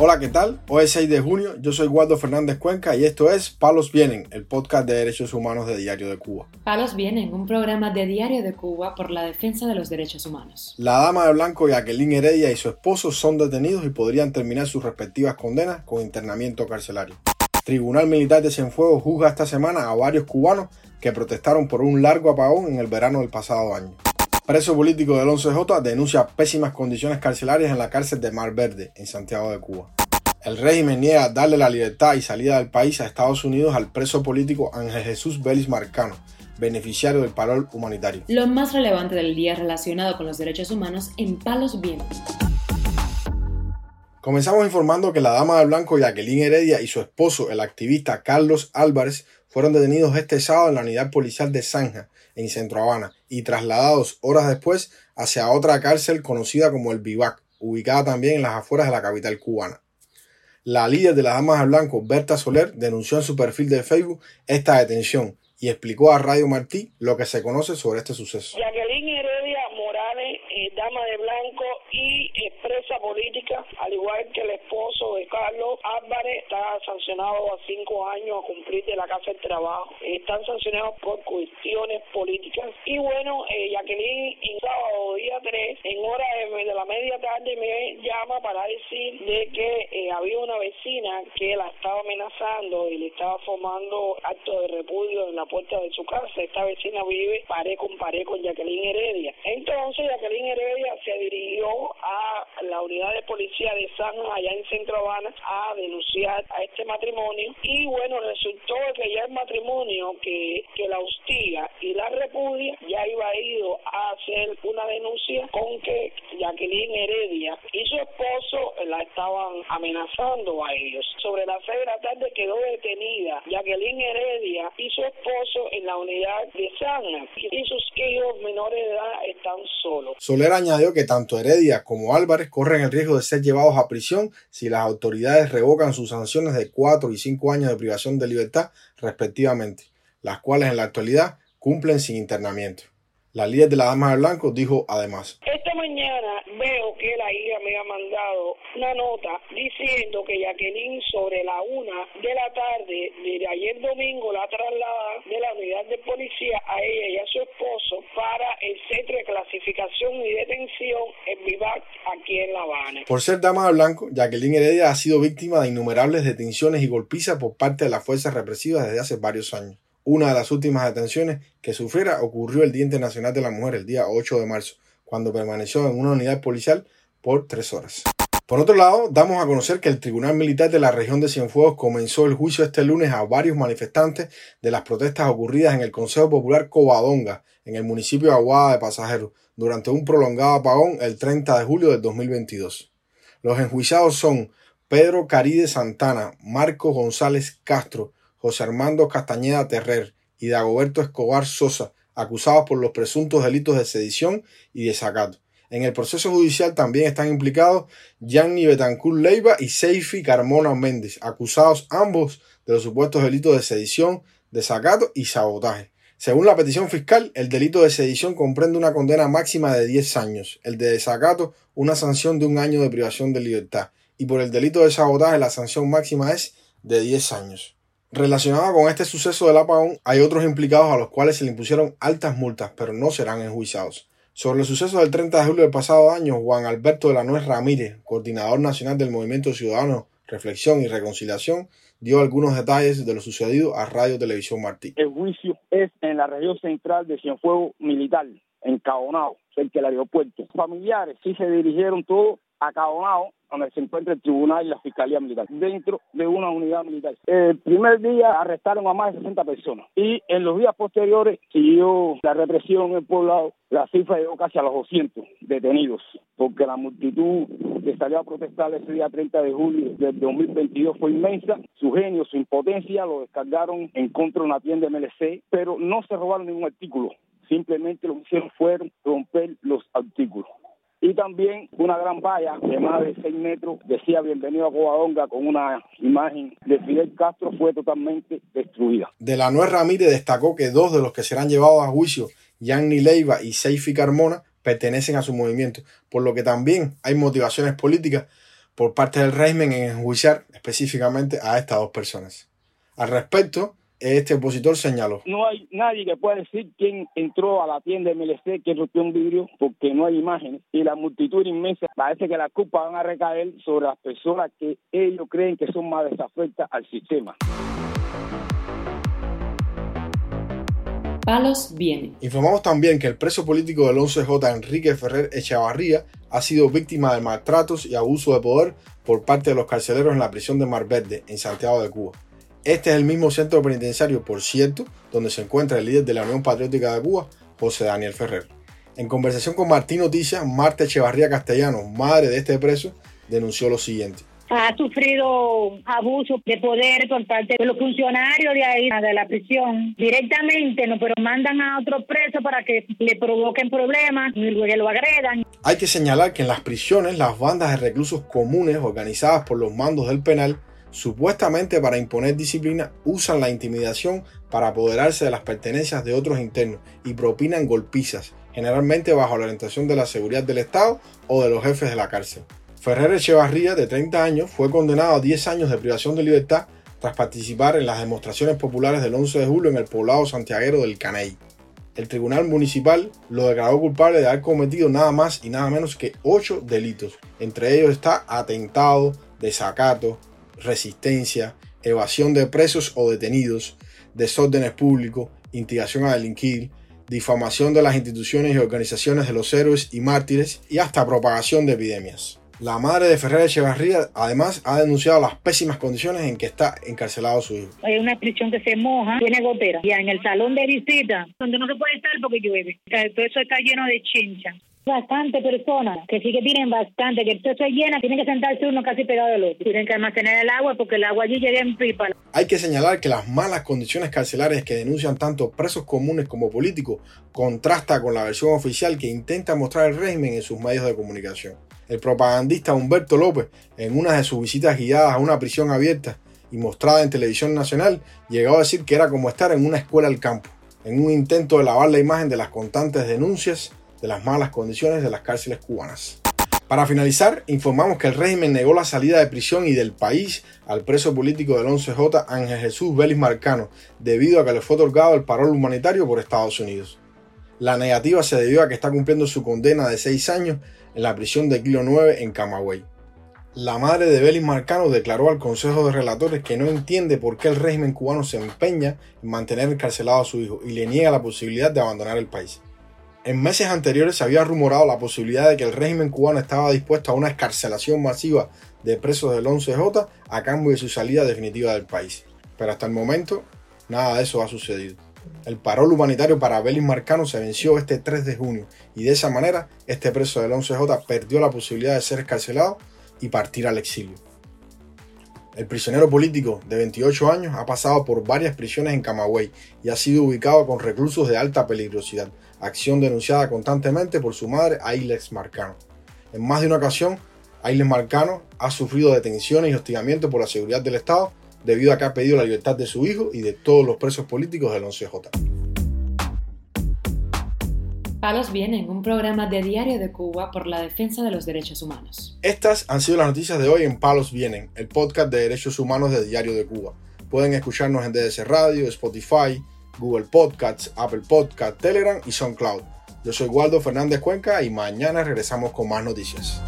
Hola, ¿qué tal? Hoy es 6 de junio, yo soy Guardo Fernández Cuenca y esto es Palos Vienen, el podcast de derechos humanos de Diario de Cuba. Palos Vienen, un programa de Diario de Cuba por la defensa de los derechos humanos. La dama de blanco Jacqueline Heredia y su esposo son detenidos y podrían terminar sus respectivas condenas con internamiento carcelario. Tribunal Militar de Cienfuegos juzga esta semana a varios cubanos que protestaron por un largo apagón en el verano del pasado año. Preso político del 11J denuncia pésimas condiciones carcelarias en la cárcel de Mar Verde, en Santiago de Cuba. El régimen niega darle la libertad y salida del país a Estados Unidos al preso político Ángel Jesús Vélez Marcano, beneficiario del parol humanitario. Lo más relevante del día relacionado con los derechos humanos en Palos Vientos. Comenzamos informando que la dama de blanco Jacqueline Heredia y su esposo, el activista Carlos Álvarez, fueron detenidos este sábado en la unidad policial de Zanja, en Centro Habana, y trasladados horas después hacia otra cárcel conocida como el Vivac, ubicada también en las afueras de la capital cubana. La líder de las damas de blanco, Berta Soler, denunció en su perfil de Facebook esta detención y explicó a Radio Martí lo que se conoce sobre este suceso. Jacqueline Heredia Morales, eh, dama de blanco y expresa política, al igual que el esposo de Carlos Álvarez, está sancionado a cinco años a cumplir de la Casa del Trabajo. Están sancionados por cuestiones políticas. Y bueno, eh, Jacqueline, el sábado día 3, en hora de, la media tarde, me llama para decir de que eh, había una vecina que la estaba amenazando y le estaba formando acto de repudio en la puerta de su casa. Esta vecina vive pared con pared con Jacqueline Heredia. Entonces Jacqueline Heredia se dirigió a la unidad de policía de San allá en Centro Habana a denunciar a este matrimonio y bueno resultó que ya el matrimonio que, que la hostiga y la repudia ya iba ido a hacer una denuncia con que Jacqueline Heredia y su esposo la estaban amenazando a ellos. Sobre las seis de la tarde quedó detenida Jacqueline Heredia y su esposo en la unidad de Sana y sus hijos menores de edad Soler añadió que tanto Heredia como Álvarez corren el riesgo de ser llevados a prisión si las autoridades revocan sus sanciones de cuatro y cinco años de privación de libertad respectivamente, las cuales en la actualidad cumplen sin internamiento. La líder de la Dama de Blanco dijo además. Esta mañana veo que la hija me ha mandado una nota diciendo que Jacqueline sobre la una de la tarde de ayer domingo la traslada de la unidad de policía a ella y a su esposo para el centro de clasificación y detención en Vivac aquí en La Habana. Por ser dama de blanco, Jacqueline Heredia ha sido víctima de innumerables detenciones y golpizas por parte de las fuerzas represivas desde hace varios años. Una de las últimas detenciones que sufriera ocurrió el Día Internacional de la Mujer, el día 8 de marzo, cuando permaneció en una unidad policial por tres horas. Por otro lado, damos a conocer que el Tribunal Militar de la región de Cienfuegos comenzó el juicio este lunes a varios manifestantes de las protestas ocurridas en el Consejo Popular Covadonga, en el municipio de Aguada de Pasajeros, durante un prolongado apagón el 30 de julio del 2022. Los enjuiciados son Pedro Caride Santana, Marco González Castro, José Armando Castañeda Terrer y Dagoberto Escobar Sosa, acusados por los presuntos delitos de sedición y desacato. En el proceso judicial también están implicados Gianni Betancourt Leiva y Seifi Carmona Méndez, acusados ambos de los supuestos delitos de sedición, desacato y sabotaje. Según la petición fiscal, el delito de sedición comprende una condena máxima de 10 años, el de desacato una sanción de un año de privación de libertad y por el delito de sabotaje la sanción máxima es de 10 años. Relacionado con este suceso del apagón, hay otros implicados a los cuales se le impusieron altas multas, pero no serán enjuiciados. Sobre el suceso del 30 de julio del pasado año, Juan Alberto de la Nuez Ramírez, coordinador nacional del Movimiento Ciudadano Reflexión y Reconciliación, dio algunos detalles de lo sucedido a Radio Televisión Martí. El juicio es en la región central de Cienfuegos Militar, en Cabonao, cerca del aeropuerto. Familiares sí se dirigieron todos a Cabonao, donde se encuentra el tribunal y la fiscalía militar, dentro de una unidad militar. El primer día arrestaron a más de 60 personas y en los días posteriores siguió la represión en el poblado. La cifra llegó casi a los 200 detenidos, porque la multitud que salió a protestar ese día 30 de julio del 2022 fue inmensa. Su genio, su impotencia lo descargaron en contra de una tienda MLC, pero no se robaron ningún artículo. Simplemente lo que hicieron fue romper los artículos y también una gran valla de más de 6 metros decía bienvenido a Covadonga con una imagen de Fidel Castro fue totalmente destruida. De la Nuez Ramírez destacó que dos de los que serán llevados a juicio, Yanni Leiva y Seifi Carmona, pertenecen a su movimiento, por lo que también hay motivaciones políticas por parte del régimen en enjuiciar específicamente a estas dos personas. Al respecto, este opositor señaló. No hay nadie que pueda decir quién entró a la tienda de MLC, quién rompió un vidrio, porque no hay imágenes. Y la multitud inmensa, parece que la culpa van a recaer sobre las personas que ellos creen que son más desafectas al sistema. Palos viene. Informamos también que el preso político del 11J, Enrique Ferrer Echevarría, ha sido víctima de maltratos y abuso de poder por parte de los carceleros en la prisión de Mar Verde, en Santiago de Cuba. Este es el mismo centro penitenciario, por cierto, donde se encuentra el líder de la Unión Patriótica de Cuba, José Daniel Ferrer. En conversación con Martín Noticias, Marta Echevarría Castellano, madre de este preso, denunció lo siguiente ha sufrido abuso de poder por parte de los funcionarios de ahí, de la prisión, directamente, no, pero mandan a otro preso para que le provoquen problemas y luego lo agredan. Hay que señalar que en las prisiones las bandas de reclusos comunes organizadas por los mandos del penal supuestamente para imponer disciplina, usan la intimidación para apoderarse de las pertenencias de otros internos y propinan golpizas, generalmente bajo la orientación de la seguridad del Estado o de los jefes de la cárcel. Ferrer Echevarría, de 30 años, fue condenado a 10 años de privación de libertad tras participar en las demostraciones populares del 11 de julio en el poblado santiaguero del Caney. El tribunal municipal lo declaró culpable de haber cometido nada más y nada menos que 8 delitos. Entre ellos está atentado, desacato, resistencia, evasión de presos o detenidos, desórdenes públicos, instigación a delinquir, difamación de las instituciones y organizaciones de los héroes y mártires y hasta propagación de epidemias. La madre de Ferrer Echevarría además ha denunciado las pésimas condiciones en que está encarcelado su hijo. Hay una prisión que se moja, tiene gotera. Ya en el salón de visita, donde no se puede estar porque llueve. Todo eso está lleno de chincha bastante personas, que sí que tienen bastante, que esto se llena, tienen que sentarse uno casi pegado al otro. Tienen que almacenar el agua porque el agua allí llega en pipa. Hay que señalar que las malas condiciones carcelarias que denuncian tanto presos comunes como políticos contrasta con la versión oficial que intenta mostrar el régimen en sus medios de comunicación. El propagandista Humberto López, en una de sus visitas guiadas a una prisión abierta y mostrada en televisión nacional, llegó a decir que era como estar en una escuela al campo, en un intento de lavar la imagen de las constantes denuncias de las malas condiciones de las cárceles cubanas. Para finalizar, informamos que el régimen negó la salida de prisión y del país al preso político del 11J Ángel Jesús Vélez Marcano, debido a que le fue otorgado el parol humanitario por Estados Unidos. La negativa se debió a que está cumpliendo su condena de seis años en la prisión de Kilo 9 en Camagüey. La madre de Vélez Marcano declaró al Consejo de Relatores que no entiende por qué el régimen cubano se empeña en mantener encarcelado a su hijo y le niega la posibilidad de abandonar el país. En meses anteriores se había rumorado la posibilidad de que el régimen cubano estaba dispuesto a una escarcelación masiva de presos del 11J a cambio de su salida definitiva del país. Pero hasta el momento, nada de eso ha sucedido. El parol humanitario para Belis Marcano se venció este 3 de junio y de esa manera este preso del 11J perdió la posibilidad de ser escarcelado y partir al exilio. El prisionero político de 28 años ha pasado por varias prisiones en Camagüey y ha sido ubicado con reclusos de alta peligrosidad, acción denunciada constantemente por su madre Ailes Marcano. En más de una ocasión, Ailes Marcano ha sufrido detenciones y hostigamiento por la seguridad del Estado debido a que ha pedido la libertad de su hijo y de todos los presos políticos del 11J. Palos Vienen, un programa de Diario de Cuba por la defensa de los derechos humanos. Estas han sido las noticias de hoy en Palos Vienen, el podcast de derechos humanos de Diario de Cuba. Pueden escucharnos en DDC Radio, Spotify, Google Podcasts, Apple Podcasts, Telegram y SoundCloud. Yo soy Waldo Fernández Cuenca y mañana regresamos con más noticias.